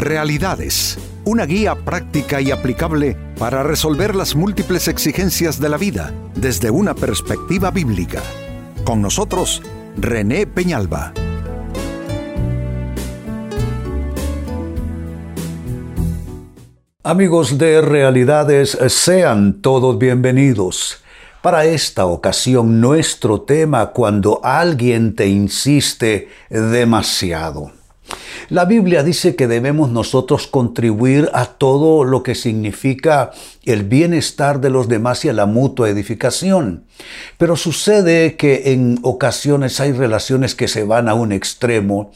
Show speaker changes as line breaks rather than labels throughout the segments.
Realidades, una guía práctica y aplicable para resolver las múltiples exigencias de la vida desde una perspectiva bíblica. Con nosotros, René Peñalba.
Amigos de Realidades, sean todos bienvenidos. Para esta ocasión, nuestro tema cuando alguien te insiste demasiado. La Biblia dice que debemos nosotros contribuir a todo lo que significa el bienestar de los demás y a la mutua edificación. Pero sucede que en ocasiones hay relaciones que se van a un extremo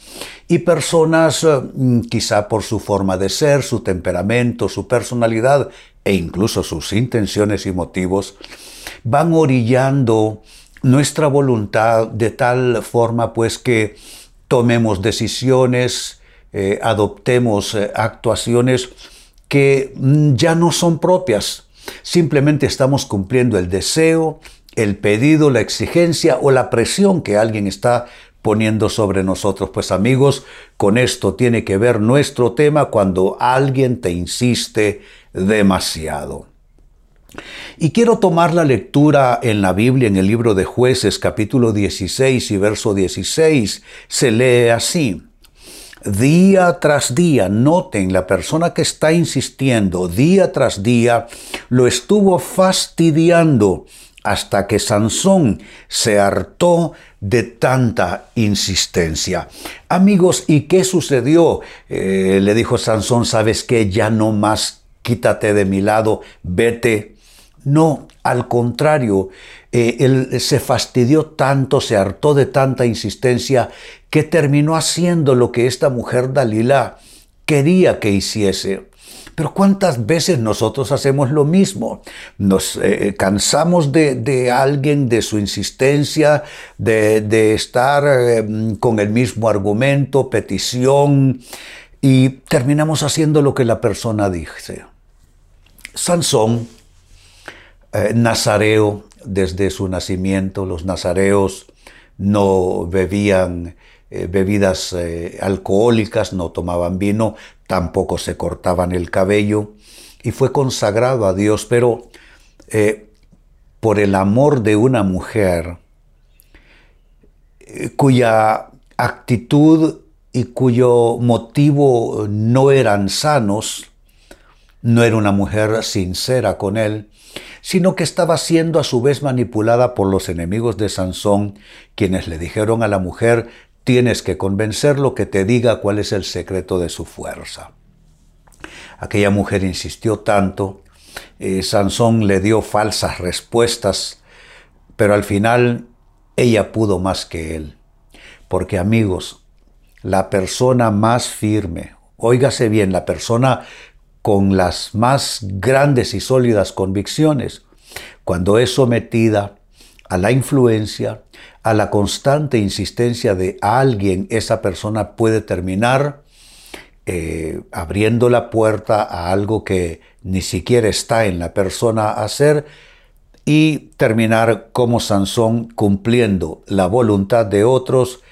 y personas, mm, quizá por su forma de ser, su temperamento, su personalidad e incluso sus intenciones y motivos, van orillando nuestra voluntad de tal forma pues que tomemos decisiones, eh, adoptemos eh, actuaciones que mm, ya no son propias. Simplemente estamos cumpliendo el deseo, el pedido, la exigencia o la presión que alguien está poniendo sobre nosotros. Pues amigos, con esto tiene que ver nuestro tema cuando alguien te insiste demasiado. Y quiero tomar la lectura en la Biblia, en el libro de jueces capítulo 16 y verso 16. Se lee así día tras día, noten, la persona que está insistiendo día tras día, lo estuvo fastidiando hasta que Sansón se hartó de tanta insistencia. Amigos, ¿y qué sucedió? Eh, le dijo Sansón, ¿sabes qué? Ya no más, quítate de mi lado, vete. No, al contrario, eh, él se fastidió tanto, se hartó de tanta insistencia, que terminó haciendo lo que esta mujer Dalila quería que hiciese. Pero ¿cuántas veces nosotros hacemos lo mismo? Nos eh, cansamos de, alguien, de su insistencia, de, estar em, con el mismo argumento, petición, y terminamos haciendo lo que la persona dice. Sansón, eh, nazareo, desde su nacimiento, los nazareos no bebían eh, bebidas eh, alcohólicas, no tomaban vino, tampoco se cortaban el cabello y fue consagrado a Dios, pero eh, por el amor de una mujer cuya actitud y cuyo motivo no eran sanos, no era una mujer sincera con él, sino que estaba siendo a su vez manipulada por los enemigos de Sansón, quienes le dijeron a la mujer, tienes que convencerlo que te diga cuál es el secreto de su fuerza. Aquella mujer insistió tanto, eh, Sansón le dio falsas respuestas, pero al final ella pudo más que él. Porque amigos, la persona más firme, óigase bien, la persona con las más grandes y sólidas convicciones, cuando es sometida a la influencia, a la constante insistencia de alguien, esa persona puede terminar eh, abriendo la puerta a algo que ni siquiera está en la persona a hacer y terminar como Sansón cumpliendo la voluntad de otros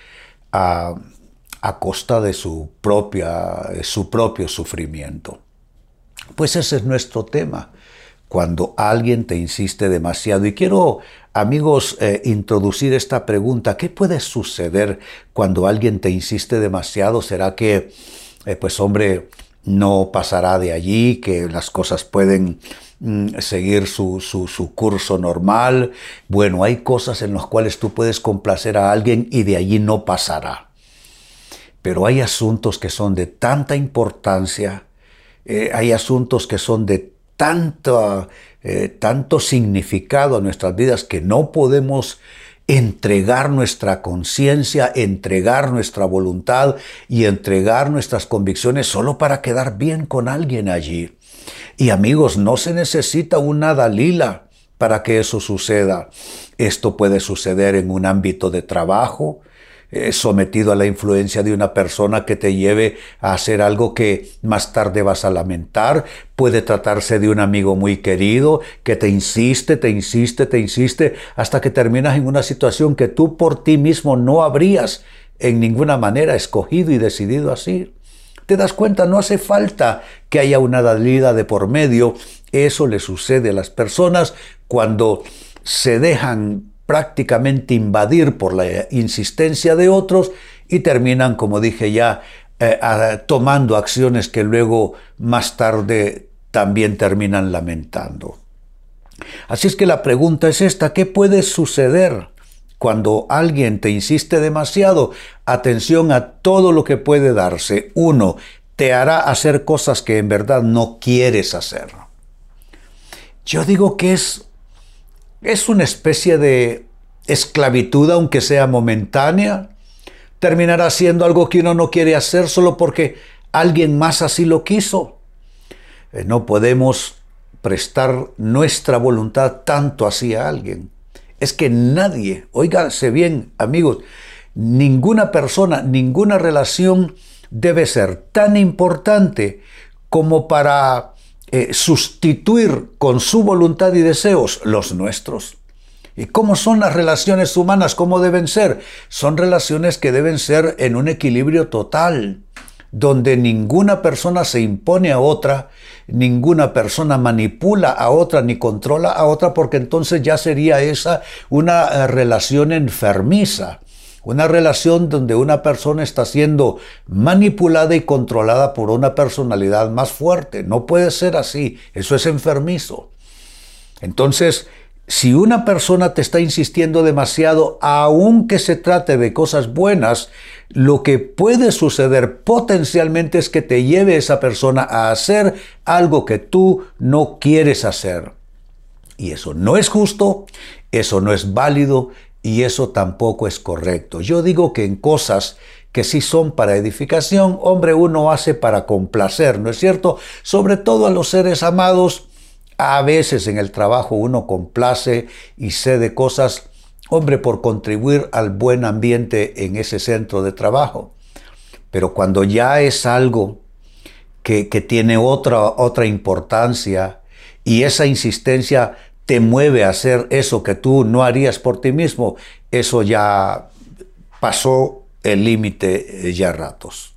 a, costa de su, propia, su propio sufrimiento. Pues ese es nuestro tema, cuando alguien te insiste demasiado. Y quiero, amigos, eh, introducir esta pregunta. ¿Qué puede suceder cuando alguien te insiste demasiado? ¿Será que, eh, pues hombre, no pasará de allí, que las cosas pueden mm, seguir su, su, curso normal? Bueno, hay cosas en las cuales tú puedes complacer a alguien y de allí no pasará. Pero hay asuntos que son de tanta importancia, eh, hay asuntos que son de tanto, eh, tanto significado a nuestras vidas que no podemos entregar nuestra conciencia, entregar nuestra voluntad y entregar nuestras convicciones solo para quedar bien con alguien allí. Y amigos, no se necesita una Dalila para que eso suceda. Esto puede suceder en un ámbito de trabajo, sometido a la influencia de una persona que te lleve a hacer algo que más tarde vas a lamentar. Puede tratarse de un amigo muy querido que te insiste, te insiste, te insiste, hasta que terminas en una situación que tú por ti mismo no habrías en ninguna manera escogido y decidido así. te das cuenta, no hace falta que haya una dalida de por medio. Eso le sucede a las personas cuando se dejan prácticamente invadir por la insistencia de otros y terminan, como dije ya, eh, tomando acciones que luego más tarde también terminan lamentando. Así es que la pregunta es esta, ¿qué puede suceder cuando alguien te insiste demasiado? Atención a todo lo que puede darse. Uno, te hará hacer cosas que en verdad no quieres hacer. Yo digo que es, es una especie de esclavitud, aunque sea momentánea. Terminará siendo algo que uno no quiere hacer solo porque alguien más así lo quiso. Eh, no podemos prestar nuestra voluntad tanto así a alguien. Es que nadie, oígase bien amigos, ninguna persona, ninguna relación debe ser tan importante como para eh, sustituir con su voluntad y deseos los nuestros. ¿Y cómo son las relaciones humanas? ¿Cómo deben ser? Son relaciones que deben ser en un equilibrio total donde ninguna persona se impone a otra, ninguna persona manipula a otra ni controla a otra, porque entonces ya sería esa una eh, relación enfermiza, una relación donde una persona está siendo manipulada y controlada por una personalidad más fuerte. No puede ser así, eso es enfermizo. Entonces, si una persona te está insistiendo demasiado, aunque se trate de cosas buenas, lo que puede suceder potencialmente es que te lleve esa persona a hacer algo que tú no quieres hacer. Y eso no es justo, eso no es válido y eso tampoco es correcto. Yo digo que en cosas que sí son para edificación, hombre, uno hace para complacer, ¿no es cierto? Sobre todo a los seres amados, a veces en el trabajo uno complace y cede cosas, hombre, por contribuir al buen ambiente en ese centro de trabajo. Pero cuando ya es algo que, tiene otra, otra importancia y esa insistencia te mueve a hacer eso que tú no harías por ti mismo, eso ya pasó el límite eh, ya ratos.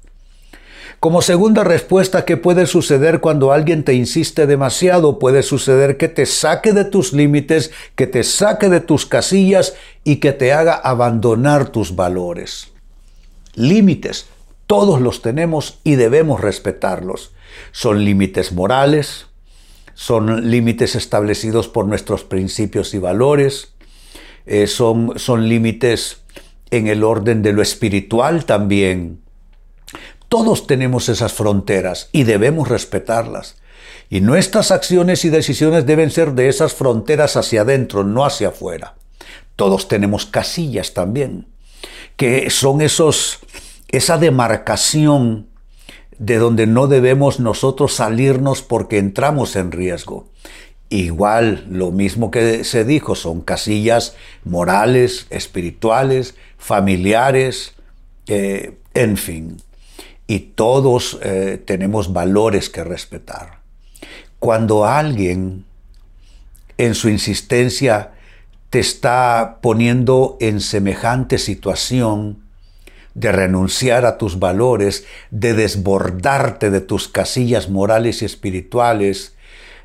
Como segunda respuesta, ¿qué puede suceder cuando alguien te insiste demasiado? Puede suceder que te saque de tus límites, que te saque de tus casillas y que te haga abandonar tus valores. Límites, todos los tenemos y debemos respetarlos. Son límites morales, son límites establecidos por nuestros principios y valores, eh, son, son límites en el orden de lo espiritual también todos tenemos esas fronteras y debemos respetarlas. Y nuestras acciones y decisiones deben ser de esas fronteras hacia adentro, no hacia afuera. Todos tenemos casillas también, que son esos, esa demarcación de donde no debemos nosotros salirnos porque entramos en riesgo. Igual, lo mismo que se dijo, son casillas morales, espirituales, familiares, eh, en fin y todos eh, tenemos valores que respetar. Cuando alguien en su insistencia te está poniendo en semejante situación de renunciar a tus valores, de desbordarte de tus casillas morales y espirituales,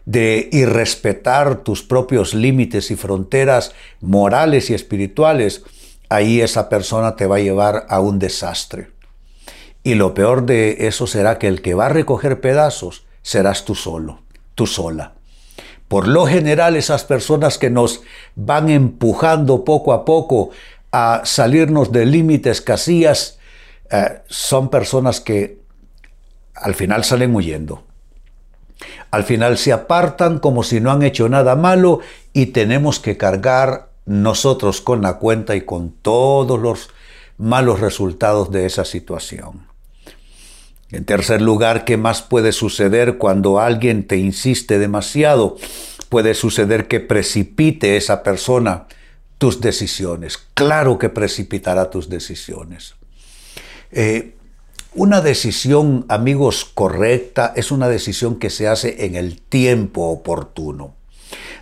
de irrespetar tus propios límites y fronteras morales y espirituales, ahí esa persona te va a llevar a un desastre. Y lo peor de eso será que el que va a recoger pedazos serás tú solo, tú sola. Por lo general, esas personas que nos van empujando poco a poco a salirnos de límites, casillas, eh, son personas que al final salen huyendo. Al final se apartan como si no han hecho nada malo y tenemos que cargar nosotros con la cuenta y con todos los malos resultados de esa situación. En tercer lugar, ¿qué más puede suceder cuando alguien te insiste demasiado? Puede suceder que precipite esa persona tus decisiones. Claro que precipitará tus decisiones. Eh, una decisión, amigos, correcta es una decisión que se hace en el tiempo oportuno.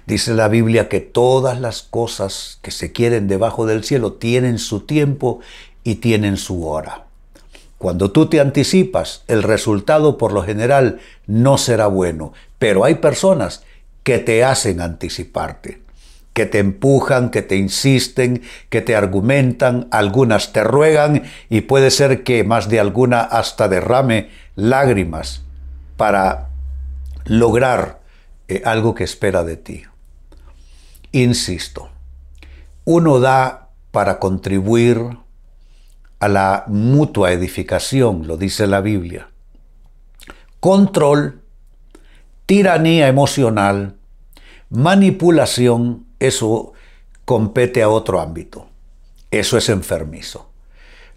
Dice la Biblia que todas las cosas que se quieren debajo del cielo tienen su tiempo y tienen su hora. Cuando tú te anticipas, el resultado por lo general no será bueno, pero hay personas que te hacen anticiparte, que te empujan, que te insisten, que te argumentan, algunas te ruegan y puede ser que más de alguna hasta derrame lágrimas para lograr eh, algo que espera de ti. Insisto, uno da para contribuir a la mutua edificación, lo dice la Biblia. Control, tiranía emocional, manipulación, eso compete a otro ámbito. Eso es enfermizo.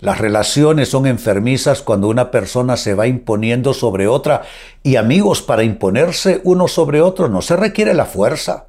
Las relaciones son enfermizas cuando una persona se va imponiendo sobre otra y amigos, para imponerse uno sobre otro no se requiere la fuerza.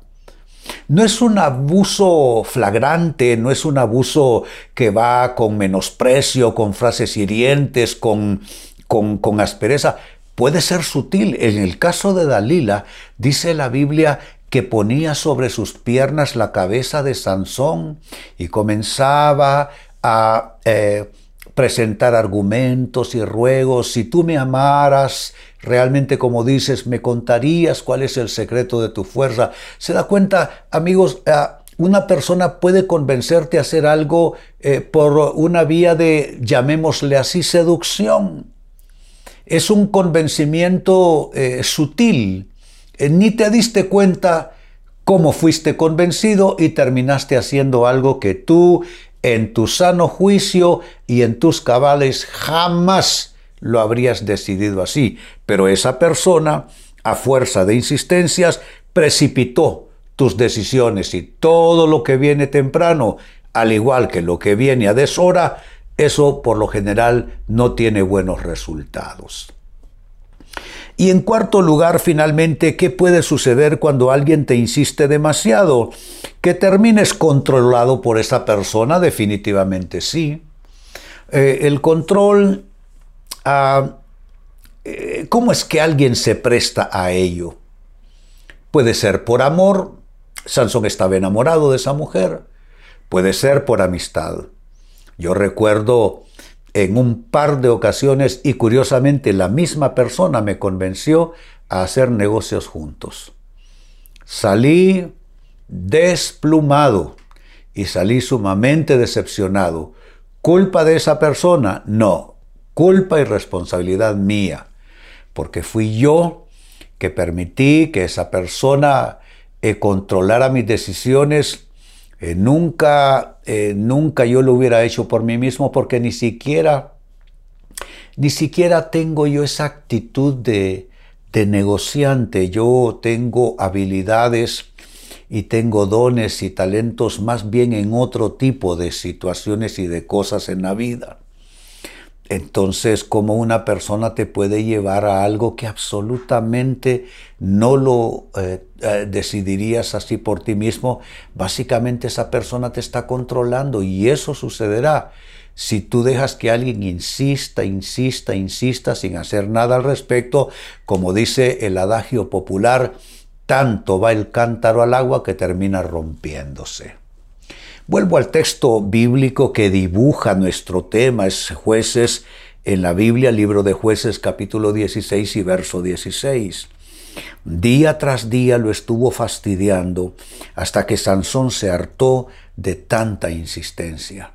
No es un abuso flagrante, no es un abuso que va con menosprecio, con frases hirientes, con, con, aspereza. Puede ser sutil. En el caso de Dalila, dice la Biblia que ponía sobre sus piernas la cabeza de Sansón y comenzaba a eh, presentar argumentos y ruegos. Si tú me amaras, realmente como dices, me contarías cuál es el secreto de tu fuerza. Se da cuenta, amigos, eh, una persona puede convencerte a hacer algo eh, por una vía de, llamémosle así, seducción. Es un convencimiento eh, sutil. Ni te diste cuenta cómo fuiste convencido y terminaste haciendo algo que tú en tu sano juicio y en tus cabales jamás lo habrías decidido así. Pero esa persona, a fuerza de insistencias, precipitó tus decisiones y todo lo que viene temprano, al igual que lo que viene a deshora, eso por lo general no tiene buenos resultados. Y en cuarto lugar, finalmente, ¿qué puede suceder cuando alguien te insiste demasiado? ¿Que termines controlado por esa persona? Definitivamente sí. Eh, el control, ah, eh, ¿cómo es que alguien se presta a ello? Puede ser por amor, Sansón estaba enamorado de esa mujer, puede ser por amistad. Yo recuerdo en un par de ocasiones y curiosamente la misma persona me convenció a hacer negocios juntos. Salí desplumado y salí sumamente decepcionado. ¿Culpa de esa persona? No, culpa y responsabilidad mía, porque fui yo que permití que esa persona eh, controlara mis decisiones eh, nunca, eh, nunca yo lo hubiera hecho por mí mismo porque ni siquiera, ni siquiera tengo yo esa actitud de, de negociante. Yo tengo habilidades y tengo dones y talentos más bien en otro tipo de situaciones y de cosas en la vida. Entonces, ¿cómo una persona te puede llevar a algo que absolutamente no lo eh, eh, decidirías así por ti mismo? Básicamente esa persona te está controlando y eso sucederá si tú dejas que alguien insista, insista, insista sin hacer nada al respecto, como dice el adagio popular, tanto va el cántaro al agua que termina rompiéndose. Vuelvo al texto bíblico que dibuja nuestro tema, es jueces en la Biblia, libro de jueces capítulo 16 y verso 16. Día tras día lo estuvo fastidiando hasta que Sansón se hartó de tanta insistencia.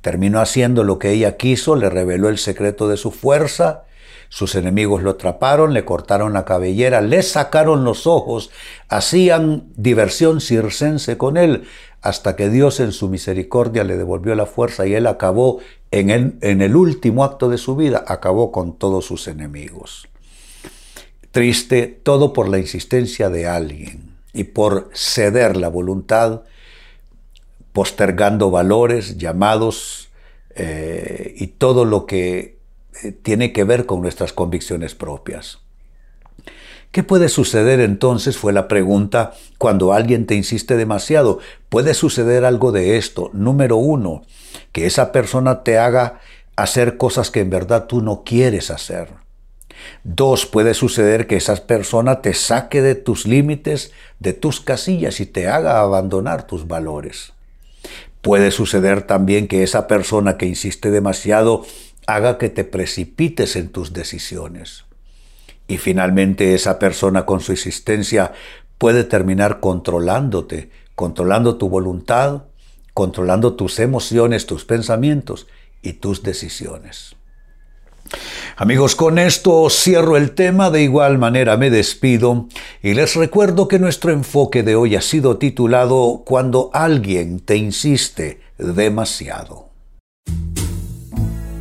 Terminó haciendo lo que ella quiso, le reveló el secreto de su fuerza, sus enemigos lo atraparon, le cortaron la cabellera, le sacaron los ojos, hacían diversión circense con él, hasta que Dios en su misericordia le devolvió la fuerza y él acabó en el, último acto de su vida, acabó con todos sus enemigos. Triste todo por la insistencia de alguien y por ceder la voluntad, postergando valores, llamados eh, y todo lo que eh, tiene que ver con nuestras convicciones propias. ¿Qué puede suceder entonces? Fue la pregunta cuando alguien te insiste demasiado. Puede suceder algo de esto. Número uno, que esa persona te haga hacer cosas que en verdad tú no quieres hacer. Dos, puede suceder que esa persona te saque de tus límites, de tus casillas y te haga abandonar tus valores. Puede suceder también que esa persona que insiste demasiado haga que te precipites en tus decisiones. Y finalmente esa persona con su existencia puede terminar controlándote, controlando tu voluntad, controlando tus emociones, tus pensamientos y tus decisiones. Amigos, con esto cierro el tema, de igual manera me despido y les recuerdo que nuestro enfoque de hoy ha sido titulado Cuando alguien te insiste demasiado.